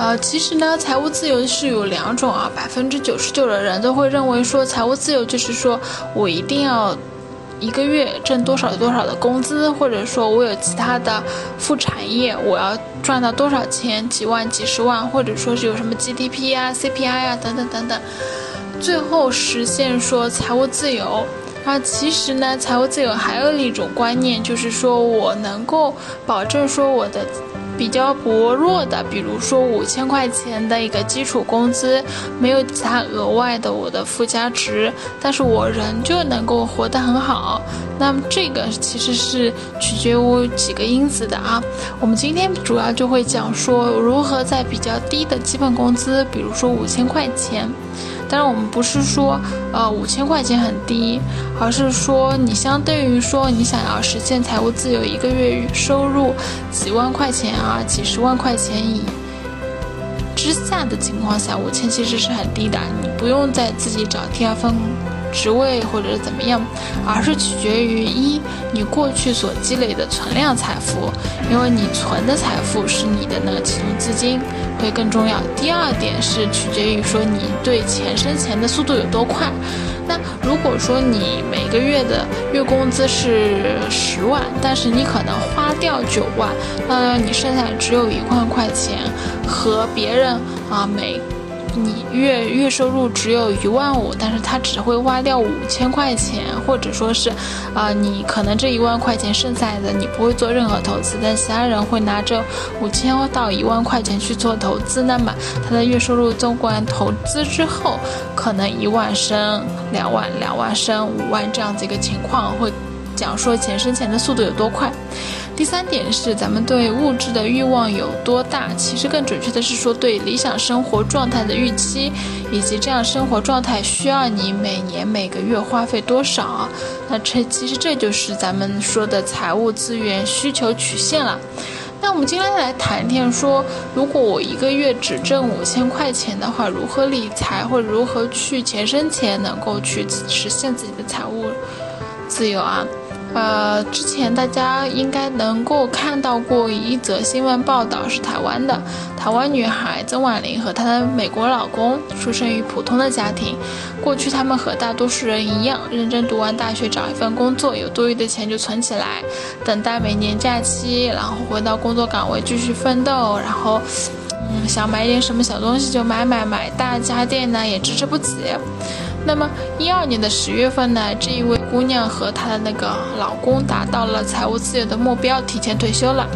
呃，其实呢，财务自由是有两种啊，百分之九十九的人都会认为说，财务自由就是说我一定要一个月挣多少多少的工资，或者说我有其他的副产业，我要赚到多少钱，几万、几十万，或者说是有什么 GDP 啊、CPI 啊等等等等，最后实现说财务自由。啊，其实呢，财务自由还有一种观念，就是说我能够保证说我的。比较薄弱的，比如说五千块钱的一个基础工资，没有其他额外的我的附加值，但是我仍旧能够活得很好。那么这个其实是取决于几个因子的啊。我们今天主要就会讲说如何在比较低的基本工资，比如说五千块钱。当然，我们不是说，呃，五千块钱很低，而是说你相对于说你想要实现财务自由，一个月收入几万块钱啊，几十万块钱以之下的情况下，五千其实是很低的，你不用再自己找第二份。职位或者怎么样，而是取决于一你过去所积累的存量财富，因为你存的财富是你的那个启动资金会更重要。第二点是取决于说你对钱生钱的速度有多快。那如果说你每个月的月工资是十万，但是你可能花掉九万，那你剩下只有一万块钱，和别人啊每。你月月收入只有一万五，但是他只会花掉五千块钱，或者说是，啊，你可能这一万块钱剩下的你不会做任何投资，但其他人会拿着五千到一万块钱去做投资，那么他的月收入纵观投资之后，可能一万升两万，两万升五万这样子一个情况，会讲说钱生钱的速度有多快。第三点是咱们对物质的欲望有多大，其实更准确的是说对理想生活状态的预期，以及这样生活状态需要你每年每个月花费多少。那这其实这就是咱们说的财务资源需求曲线了。那我们今天来谈一谈说，如果我一个月只挣五千块钱的话，如何理财或者如何去钱生钱，能够去实现自己的财务自由啊？呃，之前大家应该能够看到过一则新闻报道，是台湾的台湾女孩曾婉玲和她的美国老公出生于普通的家庭。过去他们和大多数人一样，认真读完大学，找一份工作，有多余的钱就存起来，等待每年假期，然后回到工作岗位继续奋斗。然后，嗯，想买点什么小东西就买买买，大家电呢也支持不起。那么一二年的十月份呢，这一位姑娘和她的那个老公达到了财务自由的目标，提前退休了，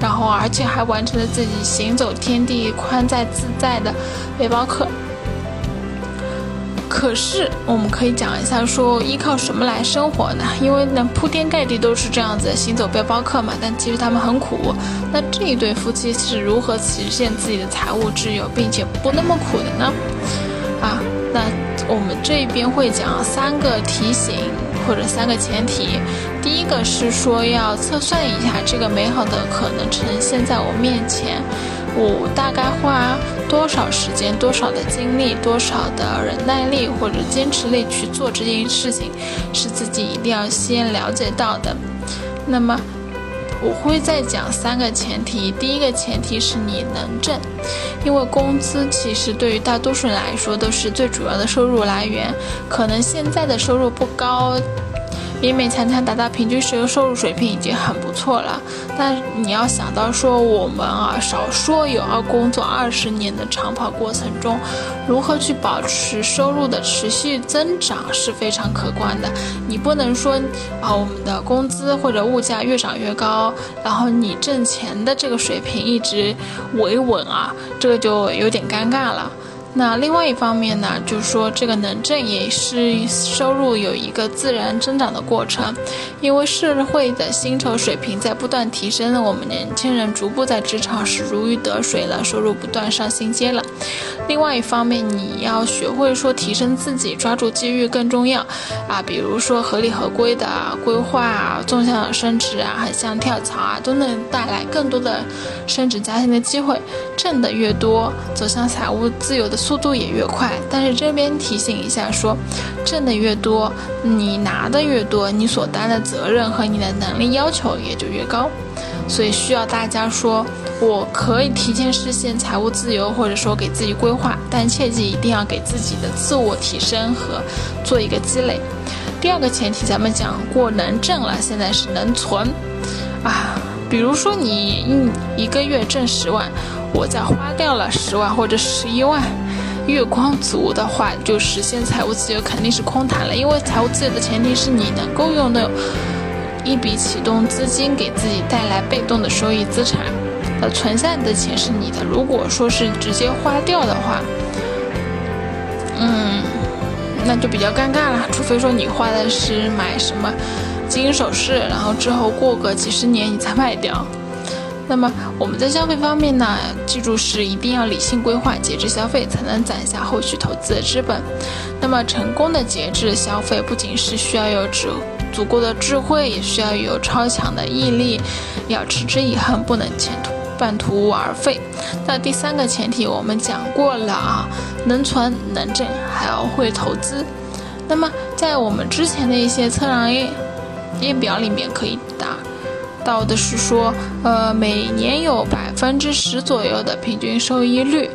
然后而且还完成了自己行走天地宽在自在的背包客。可是我们可以讲一下，说依靠什么来生活呢？因为呢铺天盖地都是这样子行走背包客嘛，但其实他们很苦。那这一对夫妻是如何实现自己的财务自由，并且不那么苦的呢？啊，那。我们这边会讲三个提醒或者三个前提。第一个是说要测算一下这个美好的可能呈现在我面前，我大概花多少时间、多少的精力、多少的忍耐力或者坚持力去做这件事情，是自己一定要先了解到的。那么。我会再讲三个前提，第一个前提是你能挣，因为工资其实对于大多数人来说都是最主要的收入来源，可能现在的收入不高。勉勉强强达到平均实用收入水平已经很不错了，但你要想到说我们啊，少说有要工作二十年的长跑过程中，如何去保持收入的持续增长是非常可观的。你不能说啊，我们的工资或者物价越涨越高，然后你挣钱的这个水平一直维稳啊，这个就有点尴尬了。那另外一方面呢，就是说这个能挣也是收入有一个自然增长的过程，因为社会的薪酬水平在不断提升，我们年轻人逐步在职场是如鱼得水了，收入不断上新阶了。另外一方面，你要学会说提升自己，抓住机遇更重要啊。比如说合理合规的规划，纵向升职啊，横向跳槽啊，都能带来更多的升职加薪的机会。挣的越多，走向财务自由的速度也越快。但是这边提醒一下，说挣的越多，你拿的越多，你所担的责任和你的能力要求也就越高。所以需要大家说。我可以提前实现财务自由，或者说给自己规划，但切记一定要给自己的自我提升和做一个积累。第二个前提咱们讲过能挣了，现在是能存啊。比如说你一一个月挣十万，我再花掉了十万或者十一万，月光族的话，就实现财务自由肯定是空谈了。因为财务自由的前提是你能够用的一笔启动资金给自己带来被动的收益资产。呃，存下的钱是你的。如果说是直接花掉的话，嗯，那就比较尴尬了。除非说你花的是买什么金银首饰，然后之后过个几十年你才卖掉。那么我们在消费方面呢，记住是一定要理性规划、节制消费，才能攒下后续投资的资本。那么成功的节制消费，不仅是需要有足足够的智慧，也需要有超强的毅力，要持之以恒，不能前途。半途而废。那第三个前提我们讲过了啊，能存能挣，还要会投资。那么在我们之前的一些测量页页表里面可以达到的是说，呃，每年有百分之十左右的平均收益率。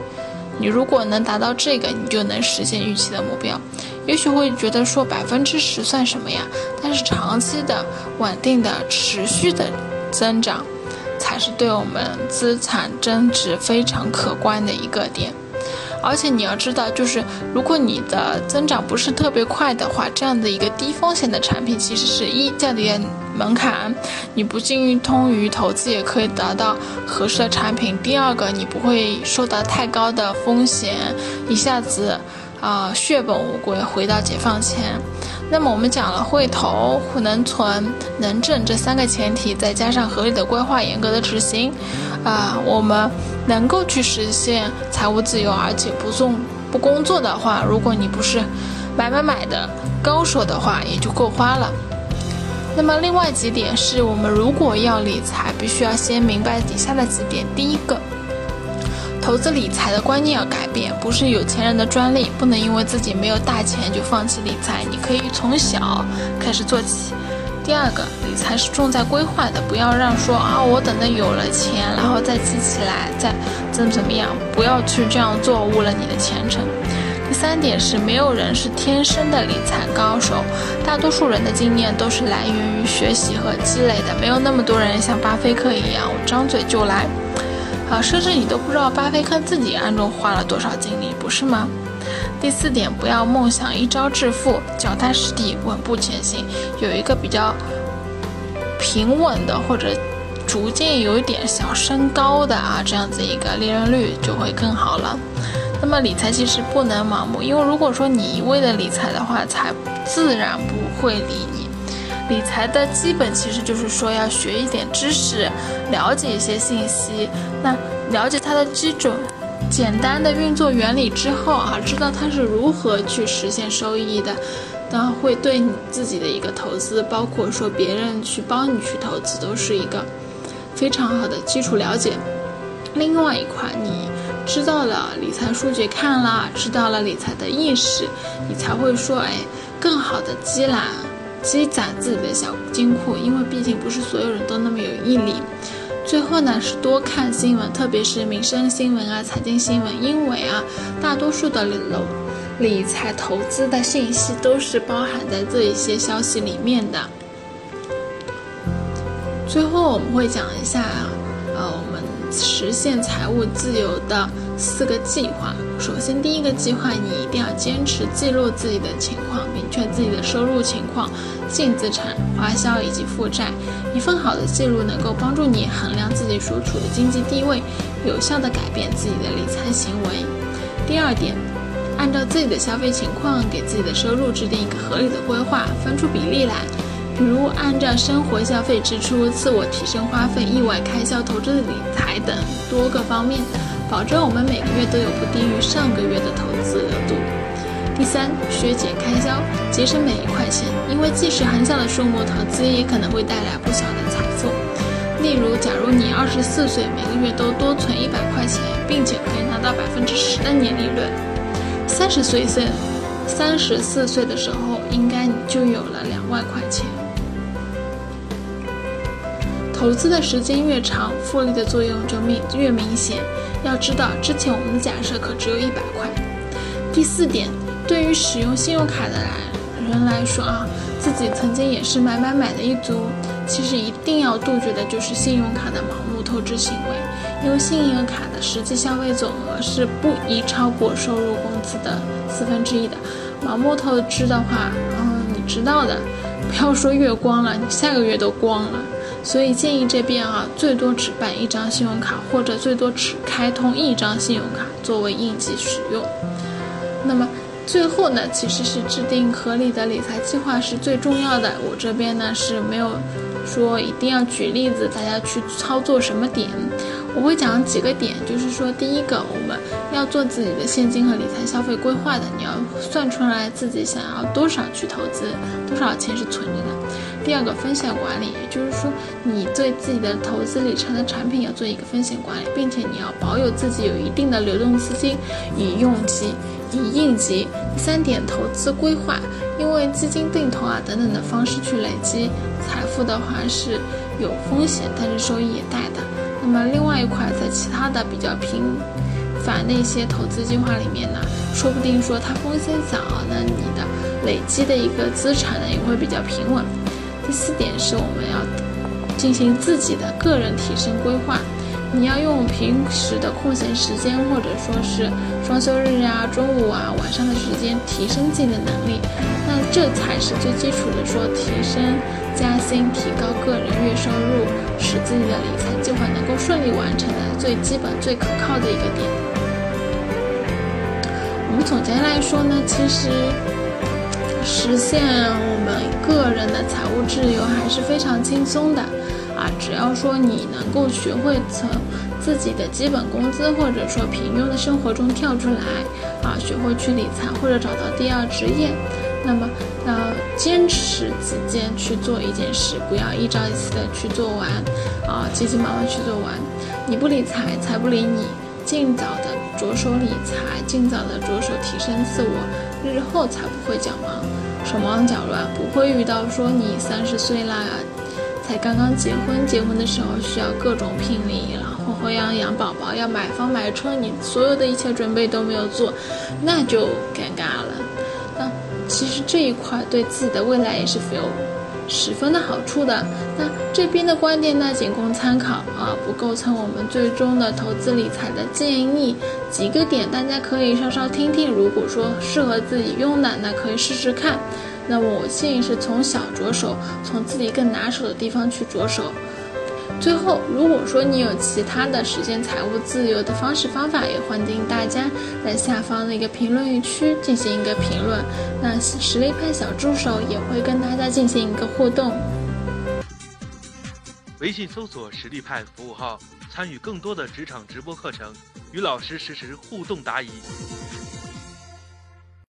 你如果能达到这个，你就能实现预期的目标。也许会觉得说百分之十算什么呀？但是长期的、稳定的、持续的增长。才是对我们资产增值非常可观的一个点，而且你要知道，就是如果你的增长不是特别快的话，这样的一个低风险的产品，其实是一降低门槛，你不精通于投资也可以得到合适的产品；第二个，你不会受到太高的风险，一下子啊血本无归，回到解放前。那么我们讲了会投、能存、能挣这三个前提，再加上合理的规划、严格的执行，啊，我们能够去实现财务自由，而且不送不工作的话，如果你不是买买买的高手的话，也就够花了。那么另外几点是我们如果要理财，必须要先明白底下的几点。第一个。投资理财的观念要改变，不是有钱人的专利，不能因为自己没有大钱就放弃理财。你可以从小开始做起。第二个，理财是重在规划的，不要让说啊，我等到有了钱，然后再积起来，再怎么怎么样，不要去这样做，误了你的前程。第三点是，没有人是天生的理财高手，大多数人的经验都是来源于学习和积累的，没有那么多人像巴菲特一样，我张嘴就来。啊，甚至你都不知道巴菲特自己暗中花了多少精力，不是吗？第四点，不要梦想一朝致富，脚踏实地，稳步前行，有一个比较平稳的或者逐渐有一点小升高的啊，这样子一个利润率就会更好了。那么理财其实不能盲目，因为如果说你一味的理财的话，财自然不会理你。理财的基本其实就是说要学一点知识，了解一些信息。那了解它的基准、简单的运作原理之后啊，知道它是如何去实现收益的，那会对你自己的一个投资，包括说别人去帮你去投资，都是一个非常好的基础了解。另外一块，你知道了理财数据看了，知道了理财的意识，你才会说，哎，更好的积攒。积攒自己的小金库，因为毕竟不是所有人都那么有毅力。最后呢，是多看新闻，特别是民生新闻啊、财经新闻，因为啊，大多数的理理财投资的信息都是包含在这一些消息里面的。最后我们会讲一下，呃，实现财务自由的四个计划。首先，第一个计划，你一定要坚持记录自己的情况，明确自己的收入情况、净资产、花销以及负债。一份好的记录能够帮助你衡量自己所处的经济地位，有效的改变自己的理财行为。第二点，按照自己的消费情况，给自己的收入制定一个合理的规划，分出比例来，如按照生活消费支出、自我提升花费、意外开销、投资理财等多个方面。保证我们每个月都有不低于上个月的投资额度。第三，削减开销，节省每一块钱，因为即使很小的数目投资，也可能会带来不小的财富。例如，假如你二十四岁，每个月都多存一百块钱，并且可以拿到百分之十的年利润，三十岁岁，三十四岁的时候，应该你就有了两万块钱。投资的时间越长，复利的作用就明越明显。要知道，之前我们的假设可只有一百块。第四点。对于使用信用卡的来人来说啊，自己曾经也是买买买的一族。其实一定要杜绝的就是信用卡的盲目透支行为，因为信用卡的实际消费总额是不宜超过收入工资的四分之一的。盲目透支的话，嗯，你知道的，不要说月光了，你下个月都光了。所以建议这边啊，最多只办一张信用卡，或者最多只开通一张信用卡作为应急使用。那么。最后呢，其实是制定合理的理财计划是最重要的。我这边呢是没有说一定要举例子，大家去操作什么点。我会讲几个点，就是说，第一个，我们要做自己的现金和理财消费规划的，你要算出来自己想要多少去投资，多少钱是存着的。第二个，风险管理，也就是说，你对自己的投资理财的产品要做一个风险管理，并且你要保有自己有一定的流动资金以用急。以应急。第三点，投资规划，因为基金定投啊等等的方式去累积财富的话是有风险，但是收益也大的。那么另外一块，在其他的比较频繁的一些投资计划里面呢，说不定说它风险小，那你的累积的一个资产呢也会比较平稳。第四点是我们要进行自己的个人提升规划。你要用平时的空闲时间，或者说是双休日啊、中午啊、晚上的时间，提升自己的能力，那这才是最基础的，说提升、加薪、提高个人月收入，使自己的理财计划能够顺利完成的最基本、最可靠的一个点。我们总结来说呢，其实实现我们个人的财务自由还是非常轻松的。啊，只要说你能够学会从自己的基本工资或者说平庸的生活中跳出来，啊，学会去理财或者找到第二职业，那么要坚持己见去做一件事，不要一朝一夕的去做完，啊，急急忙忙去做完。你不理财，财不理你。尽早的着手理财，尽早的着手提升自我，日后才不会脚忙，手忙脚乱，不会遇到说你三十岁啦。才刚刚结婚，结婚的时候需要各种聘礼，然后要养宝宝，要买房买车，你所有的一切准备都没有做，那就尴尬了。其实这一块对自己的未来也是有十分的好处的。那这边的观点呢，仅供参考啊，不构成我们最终的投资理财的建议。几个点大家可以稍稍听听，如果说适合自己用的，那可以试试看。那么我建议是从小着手，从自己更拿手的地方去着手。最后，如果说你有其他的实现财务自由的方式方法，也欢迎大家在下方的一个评论区进行一个评论。那实力派小助手也会跟大家进行一个互动。微信搜索“实力派”服务号，参与更多的职场直播课程，与老师实时互动答疑。